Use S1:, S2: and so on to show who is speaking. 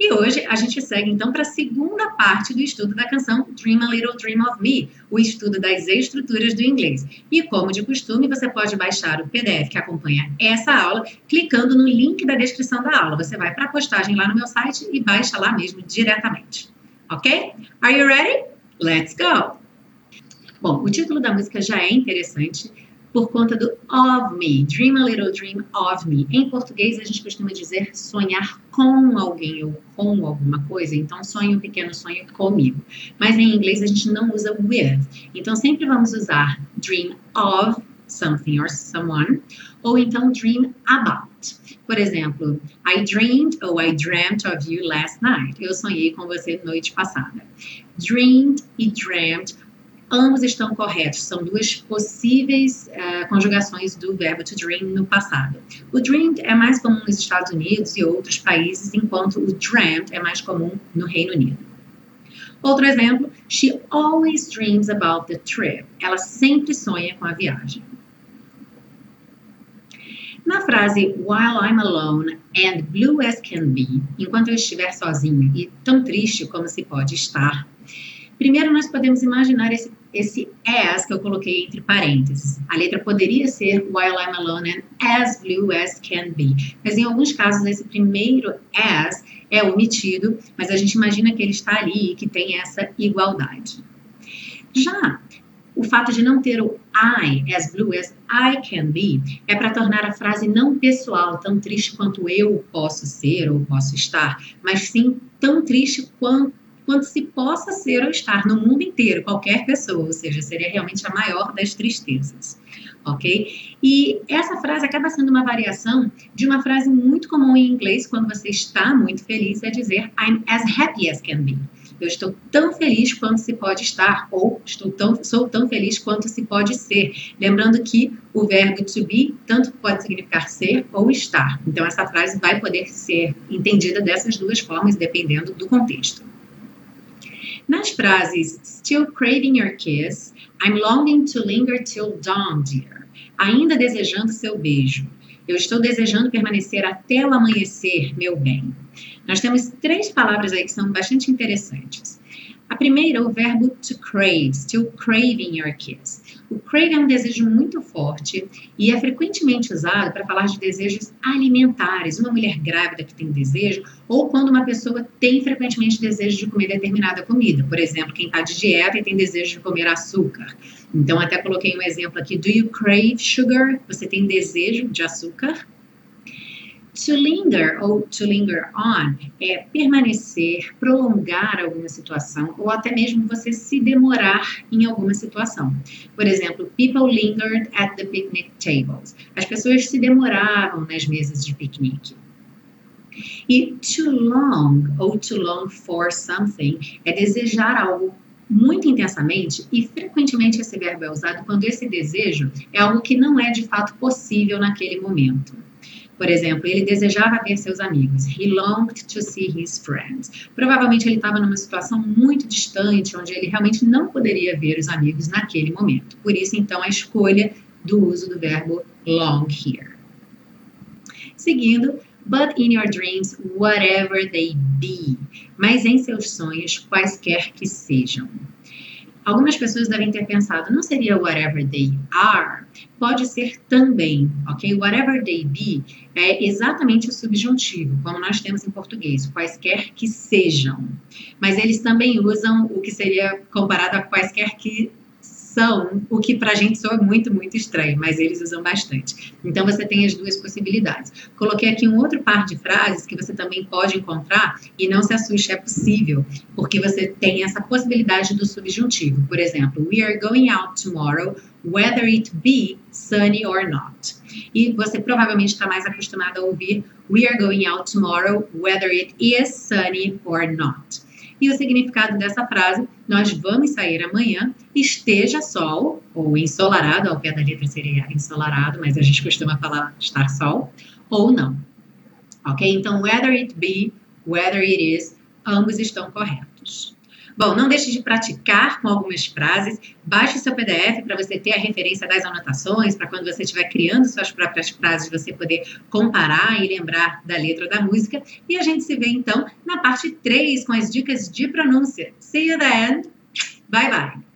S1: E hoje a gente segue então para a segunda parte do estudo da canção Dream a Little Dream of Me, o estudo das estruturas do inglês. E como de costume, você pode baixar o PDF que acompanha essa aula clicando no link da descrição da aula. Você vai para a postagem lá no meu site e baixa lá mesmo diretamente. Ok? Are you ready? Let's go! Bom, o título da música já é interessante por conta do of me, dream a little dream of me. Em português a gente costuma dizer sonhar com alguém ou com alguma coisa, então sonhe um pequeno sonho comigo. Mas em inglês a gente não usa with, então sempre vamos usar dream of something or someone, ou então dream about. Por exemplo, I dreamed ou I dreamt of you last night. Eu sonhei com você noite passada. Dreamed e dreamt Ambos estão corretos, são duas possíveis uh, conjugações do verbo to dream no passado. O dreamed é mais comum nos Estados Unidos e outros países, enquanto o dreamt é mais comum no Reino Unido. Outro exemplo, she always dreams about the trip. Ela sempre sonha com a viagem. Na frase While I'm alone and blue as can be, enquanto eu estiver sozinho e tão triste como se pode estar, Primeiro, nós podemos imaginar esse, esse as que eu coloquei entre parênteses. A letra poderia ser while I'm alone and as blue as can be. Mas em alguns casos, esse primeiro as é omitido, mas a gente imagina que ele está ali e que tem essa igualdade. Já o fato de não ter o I, as blue as I can be, é para tornar a frase não pessoal, tão triste quanto eu posso ser ou posso estar, mas sim tão triste quanto quanto se possa ser ou estar no mundo inteiro, qualquer pessoa, ou seja, seria realmente a maior das tristezas, ok? E essa frase acaba sendo uma variação de uma frase muito comum em inglês quando você está muito feliz, é dizer I'm as happy as can be. Eu estou tão feliz quanto se pode estar, ou estou tão, sou tão feliz quanto se pode ser. Lembrando que o verbo to be tanto pode significar ser ou estar. Então, essa frase vai poder ser entendida dessas duas formas, dependendo do contexto. Nas frases Still craving your kiss, I'm longing to linger till dawn, dear. Ainda desejando seu beijo. Eu estou desejando permanecer até o amanhecer, meu bem. Nós temos três palavras aí que são bastante interessantes. A primeira, o verbo to crave, still craving your kiss. O crave é um desejo muito forte e é frequentemente usado para falar de desejos alimentares, uma mulher grávida que tem desejo, ou quando uma pessoa tem frequentemente desejo de comer determinada comida. Por exemplo, quem está de dieta e tem desejo de comer açúcar. Então, até coloquei um exemplo aqui: Do you crave sugar? Você tem desejo de açúcar? To linger ou to linger on é permanecer, prolongar alguma situação ou até mesmo você se demorar em alguma situação. Por exemplo, people lingered at the picnic tables. As pessoas se demoravam nas mesas de piquenique. E too long ou too long for something é desejar algo muito intensamente e frequentemente esse verbo é usado quando esse desejo é algo que não é de fato possível naquele momento. Por exemplo, ele desejava ver seus amigos. He longed to see his friends. Provavelmente ele estava numa situação muito distante, onde ele realmente não poderia ver os amigos naquele momento. Por isso, então, a escolha do uso do verbo long here. Seguindo, but in your dreams, whatever they be. Mas em seus sonhos, quaisquer que sejam. Algumas pessoas devem ter pensado, não seria whatever they are? Pode ser também, ok? Whatever they be é exatamente o subjuntivo, como nós temos em português, quaisquer que sejam. Mas eles também usam o que seria comparado a quaisquer que são, o que para a gente soa muito, muito estranho, mas eles usam bastante. Então você tem as duas possibilidades. Coloquei aqui um outro par de frases que você também pode encontrar e não se assuste, é possível, porque você tem essa possibilidade do subjuntivo. Por exemplo, we are going out tomorrow, whether it be sunny or not. E você provavelmente está mais acostumado a ouvir we are going out tomorrow, whether it is sunny or not. E o significado dessa frase, nós vamos sair amanhã, esteja sol, ou ensolarado, ao pé da letra seria ensolarado, mas a gente costuma falar estar sol, ou não. Ok? Então, whether it be, whether it is, ambos estão corretos. Bom, não deixe de praticar com algumas frases. Baixe seu PDF para você ter a referência das anotações, para quando você estiver criando suas próprias frases, você poder comparar e lembrar da letra da música. E a gente se vê então na parte 3 com as dicas de pronúncia. See you then. Bye bye.